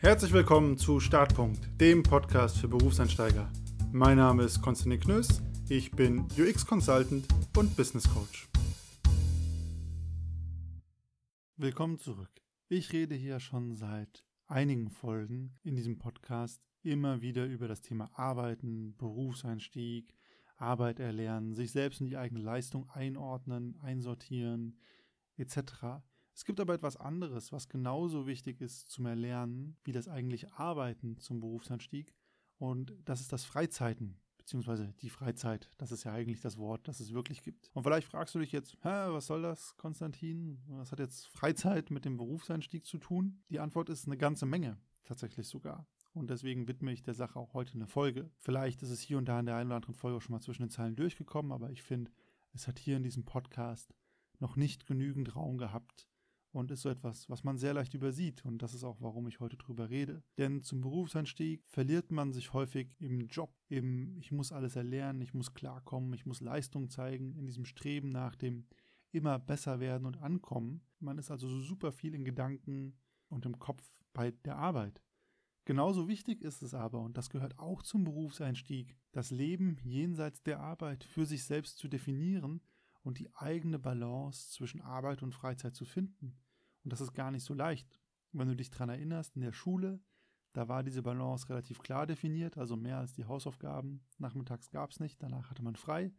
Herzlich willkommen zu Startpunkt, dem Podcast für Berufseinsteiger. Mein Name ist Konstantin Knöss, ich bin UX-Consultant und Business Coach. Willkommen zurück. Ich rede hier schon seit einigen Folgen in diesem Podcast immer wieder über das Thema Arbeiten, Berufseinstieg, Arbeit erlernen, sich selbst in die eigene Leistung einordnen, einsortieren, etc. Es gibt aber etwas anderes, was genauso wichtig ist zum Erlernen, wie das eigentliche Arbeiten zum Berufsanstieg. Und das ist das Freizeiten, beziehungsweise die Freizeit. Das ist ja eigentlich das Wort, das es wirklich gibt. Und vielleicht fragst du dich jetzt, Hä, was soll das, Konstantin? Was hat jetzt Freizeit mit dem Berufseinstieg zu tun? Die Antwort ist eine ganze Menge, tatsächlich sogar. Und deswegen widme ich der Sache auch heute eine Folge. Vielleicht ist es hier und da in der einen oder anderen Folge schon mal zwischen den Zeilen durchgekommen, aber ich finde, es hat hier in diesem Podcast noch nicht genügend Raum gehabt, und ist so etwas, was man sehr leicht übersieht. Und das ist auch, warum ich heute drüber rede. Denn zum Berufseinstieg verliert man sich häufig im Job, im Ich muss alles erlernen, ich muss klarkommen, ich muss Leistung zeigen, in diesem Streben nach dem immer besser werden und ankommen. Man ist also so super viel in Gedanken und im Kopf bei der Arbeit. Genauso wichtig ist es aber, und das gehört auch zum Berufseinstieg, das Leben jenseits der Arbeit für sich selbst zu definieren und die eigene Balance zwischen Arbeit und Freizeit zu finden. Und das ist gar nicht so leicht. Wenn du dich daran erinnerst, in der Schule, da war diese Balance relativ klar definiert, also mehr als die Hausaufgaben. Nachmittags gab es nicht, danach hatte man frei.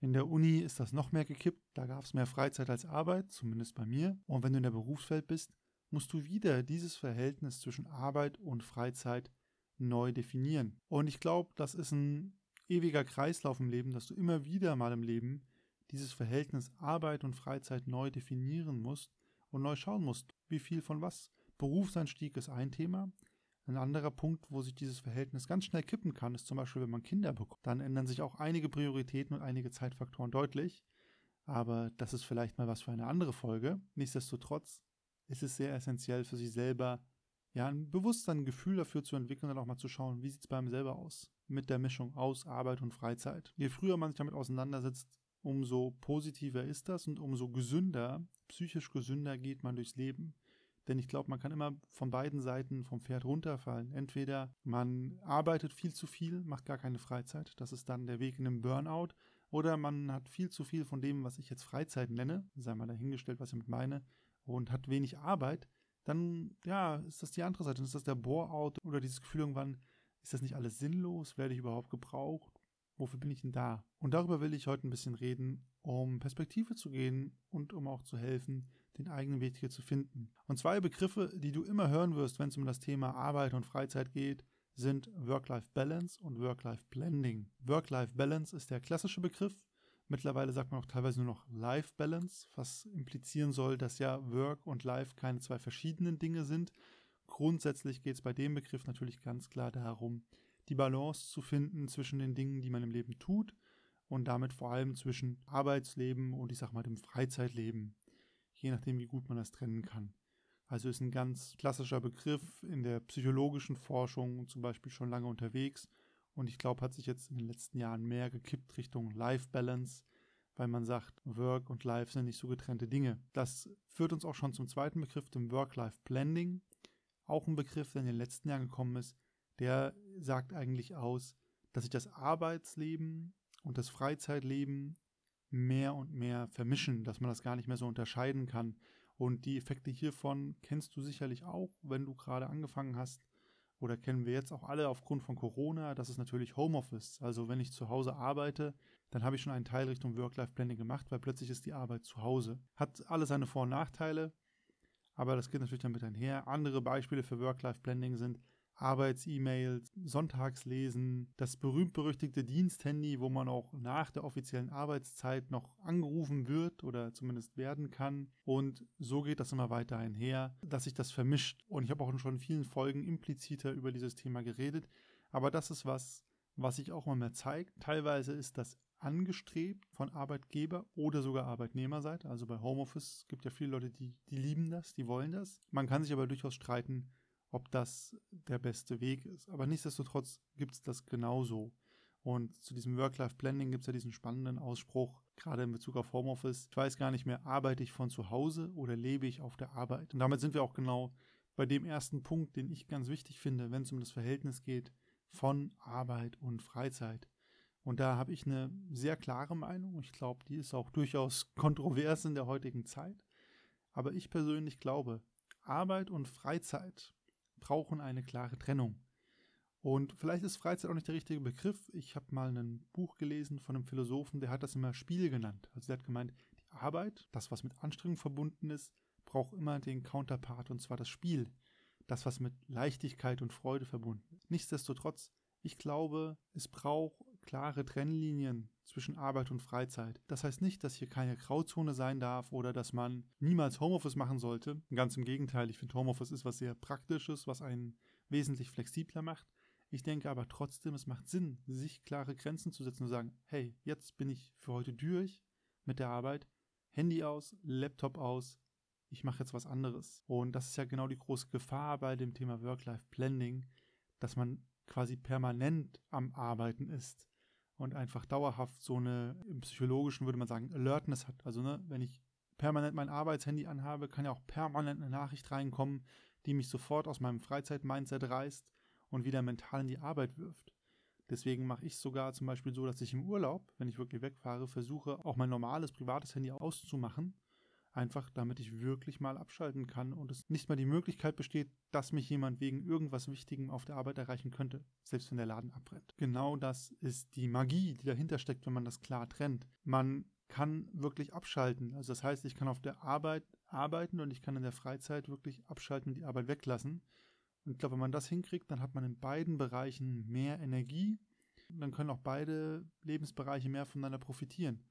In der Uni ist das noch mehr gekippt, da gab es mehr Freizeit als Arbeit, zumindest bei mir. Und wenn du in der Berufswelt bist, musst du wieder dieses Verhältnis zwischen Arbeit und Freizeit neu definieren. Und ich glaube, das ist ein ewiger Kreislauf im Leben, dass du immer wieder mal im Leben dieses Verhältnis Arbeit und Freizeit neu definieren musst und neu schauen musst, wie viel von was. Berufseinstieg ist ein Thema. Ein anderer Punkt, wo sich dieses Verhältnis ganz schnell kippen kann, ist zum Beispiel, wenn man Kinder bekommt. Dann ändern sich auch einige Prioritäten und einige Zeitfaktoren deutlich. Aber das ist vielleicht mal was für eine andere Folge. Nichtsdestotrotz ist es sehr essentiell für sich selber, ja, ein Bewusstsein, ein Gefühl dafür zu entwickeln und auch mal zu schauen, wie sieht es bei einem selber aus mit der Mischung aus Arbeit und Freizeit. Je früher man sich damit auseinandersetzt, umso positiver ist das und umso gesünder, psychisch gesünder geht man durchs Leben. Denn ich glaube, man kann immer von beiden Seiten vom Pferd runterfallen. Entweder man arbeitet viel zu viel, macht gar keine Freizeit, das ist dann der Weg in den Burnout, oder man hat viel zu viel von dem, was ich jetzt Freizeit nenne, sei mal dahingestellt, was ich damit meine, und hat wenig Arbeit, dann ja, ist das die andere Seite, dann ist das der Bore-out oder dieses Gefühl irgendwann, ist das nicht alles sinnlos, werde ich überhaupt gebraucht, wofür bin ich denn da? Und darüber will ich heute ein bisschen reden, um Perspektive zu gehen und um auch zu helfen, den eigenen Weg hier zu finden. Und zwei Begriffe, die du immer hören wirst, wenn es um das Thema Arbeit und Freizeit geht, sind Work-Life-Balance und Work-Life-Blending. Work-Life-Balance ist der klassische Begriff. Mittlerweile sagt man auch teilweise nur noch Life-Balance, was implizieren soll, dass ja Work und Life keine zwei verschiedenen Dinge sind. Grundsätzlich geht es bei dem Begriff natürlich ganz klar darum, die Balance zu finden zwischen den Dingen, die man im Leben tut und damit vor allem zwischen Arbeitsleben und ich sag mal dem Freizeitleben, je nachdem, wie gut man das trennen kann. Also ist ein ganz klassischer Begriff in der psychologischen Forschung zum Beispiel schon lange unterwegs und ich glaube, hat sich jetzt in den letzten Jahren mehr gekippt Richtung Life Balance, weil man sagt, Work und Life sind nicht so getrennte Dinge. Das führt uns auch schon zum zweiten Begriff, dem Work-Life Blending. Auch ein Begriff, der in den letzten Jahren gekommen ist, der sagt eigentlich aus, dass sich das Arbeitsleben und das Freizeitleben mehr und mehr vermischen, dass man das gar nicht mehr so unterscheiden kann. Und die Effekte hiervon kennst du sicherlich auch, wenn du gerade angefangen hast. Oder kennen wir jetzt auch alle aufgrund von Corona. Das ist natürlich Homeoffice. Also wenn ich zu Hause arbeite, dann habe ich schon einen Teil Richtung Work-Life-Planning gemacht, weil plötzlich ist die Arbeit zu Hause. Hat alle seine Vor- und Nachteile, aber das geht natürlich damit einher. Andere Beispiele für Work-Life-Blending sind Arbeits-E-Mails, Sonntagslesen, das berühmt-berüchtigte Diensthandy, wo man auch nach der offiziellen Arbeitszeit noch angerufen wird oder zumindest werden kann. Und so geht das immer weiter einher, dass sich das vermischt. Und ich habe auch schon in vielen Folgen impliziter über dieses Thema geredet. Aber das ist was, was sich auch immer mehr zeigt. Teilweise ist das angestrebt von Arbeitgeber oder sogar Arbeitnehmerseite. Also bei Homeoffice gibt ja viele Leute, die, die lieben das, die wollen das. Man kann sich aber durchaus streiten, ob das der beste Weg ist. Aber nichtsdestotrotz gibt es das genauso. Und zu diesem Work-Life-Blending gibt es ja diesen spannenden Ausspruch, gerade in Bezug auf Homeoffice. Ich weiß gar nicht mehr, arbeite ich von zu Hause oder lebe ich auf der Arbeit? Und damit sind wir auch genau bei dem ersten Punkt, den ich ganz wichtig finde, wenn es um das Verhältnis geht von Arbeit und Freizeit. Und da habe ich eine sehr klare Meinung. Ich glaube, die ist auch durchaus kontrovers in der heutigen Zeit. Aber ich persönlich glaube, Arbeit und Freizeit brauchen eine klare Trennung. Und vielleicht ist Freizeit auch nicht der richtige Begriff. Ich habe mal ein Buch gelesen von einem Philosophen, der hat das immer Spiel genannt. Also der hat gemeint, die Arbeit, das, was mit Anstrengung verbunden ist, braucht immer den Counterpart, und zwar das Spiel. Das, was mit Leichtigkeit und Freude verbunden ist. Nichtsdestotrotz, ich glaube, es braucht klare Trennlinien zwischen Arbeit und Freizeit. Das heißt nicht, dass hier keine Grauzone sein darf oder dass man niemals Homeoffice machen sollte. Ganz im Gegenteil, ich finde Homeoffice ist was sehr Praktisches, was einen wesentlich flexibler macht. Ich denke aber trotzdem, es macht Sinn, sich klare Grenzen zu setzen und sagen, hey, jetzt bin ich für heute durch mit der Arbeit, Handy aus, Laptop aus, ich mache jetzt was anderes. Und das ist ja genau die große Gefahr bei dem Thema Work-Life-Blending, dass man quasi permanent am Arbeiten ist und einfach dauerhaft so eine, im Psychologischen würde man sagen, Alertness hat. Also, ne, wenn ich permanent mein Arbeitshandy anhabe, kann ja auch permanent eine Nachricht reinkommen, die mich sofort aus meinem Freizeit-Mindset reißt und wieder mental in die Arbeit wirft. Deswegen mache ich sogar zum Beispiel so, dass ich im Urlaub, wenn ich wirklich wegfahre, versuche, auch mein normales privates Handy auszumachen. Einfach damit ich wirklich mal abschalten kann und es nicht mal die Möglichkeit besteht, dass mich jemand wegen irgendwas Wichtigem auf der Arbeit erreichen könnte, selbst wenn der Laden abbrennt. Genau das ist die Magie, die dahinter steckt, wenn man das klar trennt. Man kann wirklich abschalten. Also das heißt, ich kann auf der Arbeit arbeiten und ich kann in der Freizeit wirklich abschalten und die Arbeit weglassen. Und ich glaube, wenn man das hinkriegt, dann hat man in beiden Bereichen mehr Energie. Dann können auch beide Lebensbereiche mehr voneinander profitieren.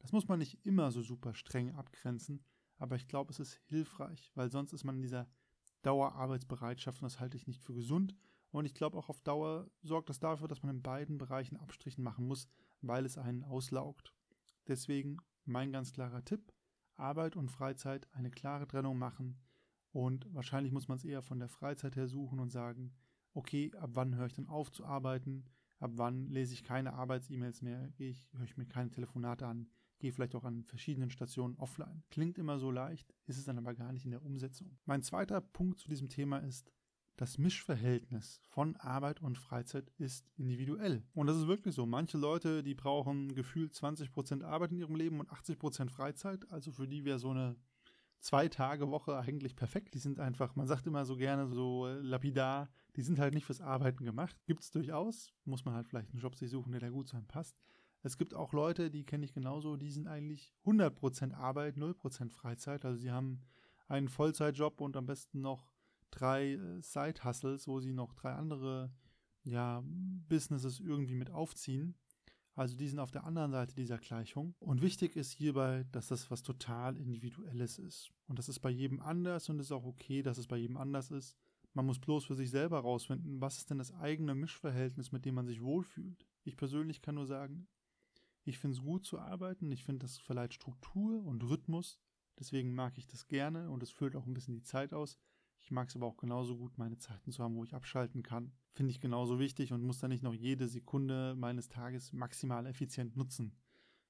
Das muss man nicht immer so super streng abgrenzen, aber ich glaube, es ist hilfreich, weil sonst ist man in dieser Dauerarbeitsbereitschaft und das halte ich nicht für gesund. Und ich glaube auch auf Dauer sorgt das dafür, dass man in beiden Bereichen Abstrichen machen muss, weil es einen auslaugt. Deswegen mein ganz klarer Tipp, Arbeit und Freizeit eine klare Trennung machen, und wahrscheinlich muss man es eher von der Freizeit her suchen und sagen, okay, ab wann höre ich dann auf zu arbeiten? Ab wann lese ich keine Arbeits-E-Mails mehr? Ich, höre ich mir keine Telefonate an? Gehe vielleicht auch an verschiedenen Stationen offline. Klingt immer so leicht, ist es dann aber gar nicht in der Umsetzung. Mein zweiter Punkt zu diesem Thema ist, das Mischverhältnis von Arbeit und Freizeit ist individuell. Und das ist wirklich so. Manche Leute, die brauchen gefühlt 20% Arbeit in ihrem Leben und 80% Freizeit. Also für die wäre so eine zwei Tage Woche eigentlich perfekt. Die sind einfach, man sagt immer so gerne so äh, lapidar, die sind halt nicht fürs Arbeiten gemacht. Gibt es durchaus, muss man halt vielleicht einen Job sich suchen, der da gut zu einem passt. Es gibt auch Leute, die kenne ich genauso, die sind eigentlich 100% Arbeit, 0% Freizeit. Also sie haben einen Vollzeitjob und am besten noch drei äh, Side-Hustles, wo sie noch drei andere ja, Businesses irgendwie mit aufziehen. Also die sind auf der anderen Seite dieser Gleichung. Und wichtig ist hierbei, dass das was total Individuelles ist. Und das ist bei jedem anders und es ist auch okay, dass es bei jedem anders ist. Man muss bloß für sich selber herausfinden, was ist denn das eigene Mischverhältnis, mit dem man sich wohlfühlt. Ich persönlich kann nur sagen, ich finde es gut zu arbeiten. Ich finde, das verleiht Struktur und Rhythmus. Deswegen mag ich das gerne und es füllt auch ein bisschen die Zeit aus. Ich mag es aber auch genauso gut, meine Zeiten zu haben, wo ich abschalten kann. Finde ich genauso wichtig und muss dann nicht noch jede Sekunde meines Tages maximal effizient nutzen.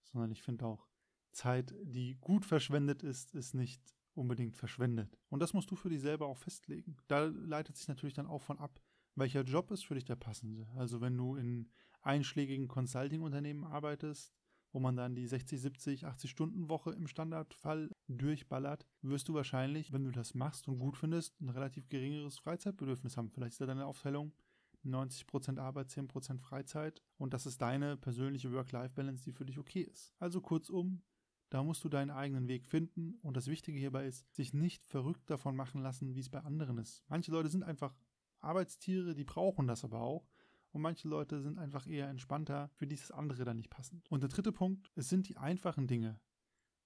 Sondern ich finde auch, Zeit, die gut verschwendet ist, ist nicht unbedingt verschwendet. Und das musst du für dich selber auch festlegen. Da leitet sich natürlich dann auch von ab, welcher Job ist für dich der passende. Also wenn du in einschlägigen Consulting-Unternehmen arbeitest, wo man dann die 60, 70, 80 Stunden Woche im Standardfall durchballert, wirst du wahrscheinlich, wenn du das machst und gut findest, ein relativ geringeres Freizeitbedürfnis haben. Vielleicht ist ja deine Aufteilung 90% Arbeit, 10% Freizeit und das ist deine persönliche Work-Life-Balance, die für dich okay ist. Also kurzum, da musst du deinen eigenen Weg finden und das Wichtige hierbei ist, sich nicht verrückt davon machen lassen, wie es bei anderen ist. Manche Leute sind einfach Arbeitstiere, die brauchen das aber auch und manche Leute sind einfach eher entspannter, für die ist das andere dann nicht passend. Und der dritte Punkt, es sind die einfachen Dinge.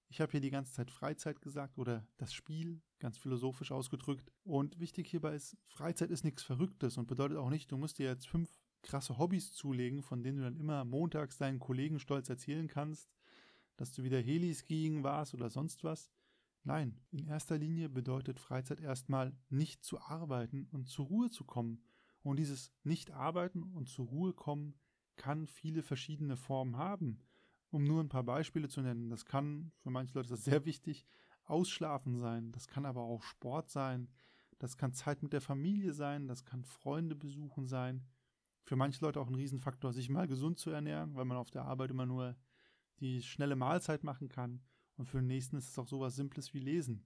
Ich habe hier die ganze Zeit Freizeit gesagt oder das Spiel, ganz philosophisch ausgedrückt. Und wichtig hierbei ist, Freizeit ist nichts Verrücktes und bedeutet auch nicht, du musst dir jetzt fünf krasse Hobbys zulegen, von denen du dann immer montags deinen Kollegen stolz erzählen kannst, dass du wieder Heliskiing warst oder sonst was. Nein, in erster Linie bedeutet Freizeit erstmal nicht zu arbeiten und zur Ruhe zu kommen und dieses Nicht-Arbeiten und zur Ruhe kommen kann viele verschiedene Formen haben. Um nur ein paar Beispiele zu nennen, das kann für manche Leute das sehr wichtig, Ausschlafen sein, das kann aber auch Sport sein, Das kann Zeit mit der Familie sein, das kann Freunde besuchen sein. Für manche Leute auch ein Riesenfaktor, sich mal gesund zu ernähren, weil man auf der Arbeit immer nur die schnelle Mahlzeit machen kann. Und für den nächsten ist es auch sowas Simples wie Lesen.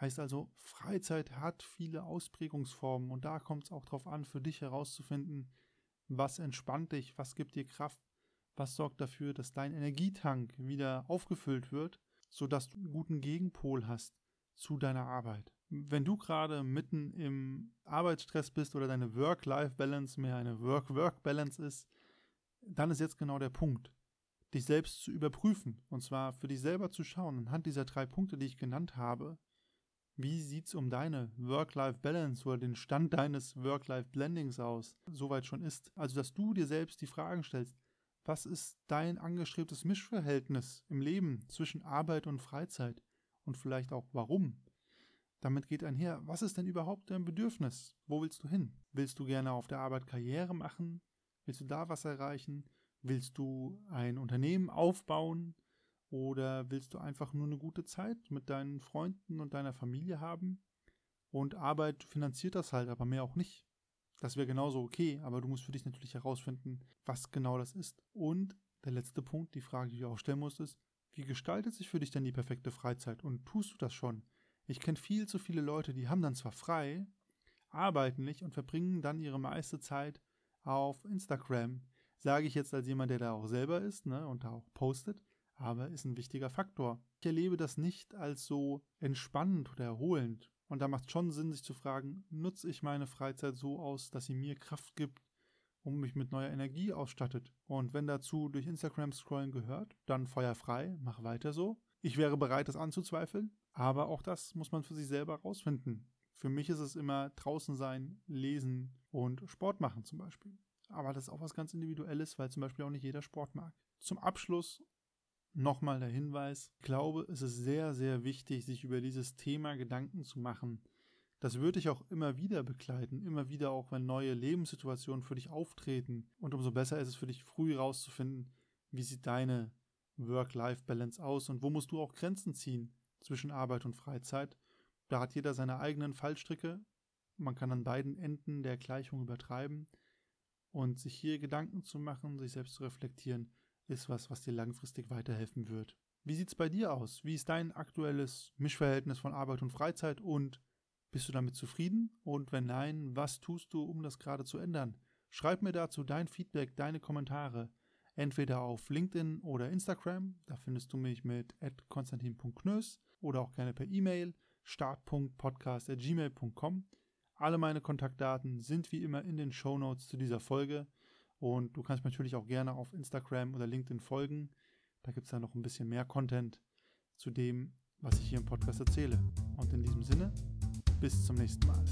Heißt also, Freizeit hat viele Ausprägungsformen und da kommt es auch darauf an, für dich herauszufinden, was entspannt dich, was gibt dir Kraft, was sorgt dafür, dass dein Energietank wieder aufgefüllt wird, sodass du einen guten Gegenpol hast zu deiner Arbeit. Wenn du gerade mitten im Arbeitsstress bist oder deine Work-Life-Balance mehr eine Work-Work-Balance ist, dann ist jetzt genau der Punkt, dich selbst zu überprüfen. Und zwar für dich selber zu schauen, anhand dieser drei Punkte, die ich genannt habe, wie sieht es um deine Work-Life-Balance oder den Stand deines Work-Life-Blendings aus, soweit schon ist? Also, dass du dir selbst die Fragen stellst, was ist dein angestrebtes Mischverhältnis im Leben zwischen Arbeit und Freizeit? Und vielleicht auch warum? Damit geht einher, was ist denn überhaupt dein Bedürfnis? Wo willst du hin? Willst du gerne auf der Arbeit Karriere machen? Willst du da was erreichen? Willst du ein Unternehmen aufbauen? Oder willst du einfach nur eine gute Zeit mit deinen Freunden und deiner Familie haben? Und Arbeit finanziert das halt, aber mehr auch nicht. Das wäre genauso okay, aber du musst für dich natürlich herausfinden, was genau das ist. Und der letzte Punkt, die Frage, die du auch stellen musst, ist, wie gestaltet sich für dich denn die perfekte Freizeit? Und tust du das schon? Ich kenne viel zu viele Leute, die haben dann zwar frei, arbeiten nicht und verbringen dann ihre meiste Zeit auf Instagram. Sage ich jetzt als jemand, der da auch selber ist ne, und da auch postet aber ist ein wichtiger Faktor. Ich erlebe das nicht als so entspannend oder erholend. Und da macht schon Sinn, sich zu fragen, nutze ich meine Freizeit so aus, dass sie mir Kraft gibt und mich mit neuer Energie ausstattet. Und wenn dazu durch Instagram scrollen gehört, dann Feuer frei, mach weiter so. Ich wäre bereit, das anzuzweifeln, aber auch das muss man für sich selber rausfinden. Für mich ist es immer draußen sein, lesen und Sport machen zum Beispiel. Aber das ist auch was ganz Individuelles, weil zum Beispiel auch nicht jeder Sport mag. Zum Abschluss Nochmal der Hinweis, ich glaube, es ist sehr, sehr wichtig, sich über dieses Thema Gedanken zu machen. Das würde dich auch immer wieder begleiten, immer wieder auch, wenn neue Lebenssituationen für dich auftreten. Und umso besser ist es für dich, früh herauszufinden, wie sieht deine Work-Life-Balance aus und wo musst du auch Grenzen ziehen zwischen Arbeit und Freizeit. Da hat jeder seine eigenen Fallstricke. Man kann an beiden Enden der Gleichung übertreiben. Und sich hier Gedanken zu machen, sich selbst zu reflektieren, ist was, was dir langfristig weiterhelfen wird. Wie sieht es bei dir aus? Wie ist dein aktuelles Mischverhältnis von Arbeit und Freizeit und bist du damit zufrieden? Und wenn nein, was tust du, um das gerade zu ändern? Schreib mir dazu dein Feedback, deine Kommentare. Entweder auf LinkedIn oder Instagram, da findest du mich mit konstantin.knös oder auch gerne per E-Mail start.podcast.gmail.com. Alle meine Kontaktdaten sind wie immer in den Show Notes zu dieser Folge. Und du kannst mir natürlich auch gerne auf Instagram oder LinkedIn folgen. Da gibt es dann noch ein bisschen mehr Content zu dem, was ich hier im Podcast erzähle. Und in diesem Sinne, bis zum nächsten Mal.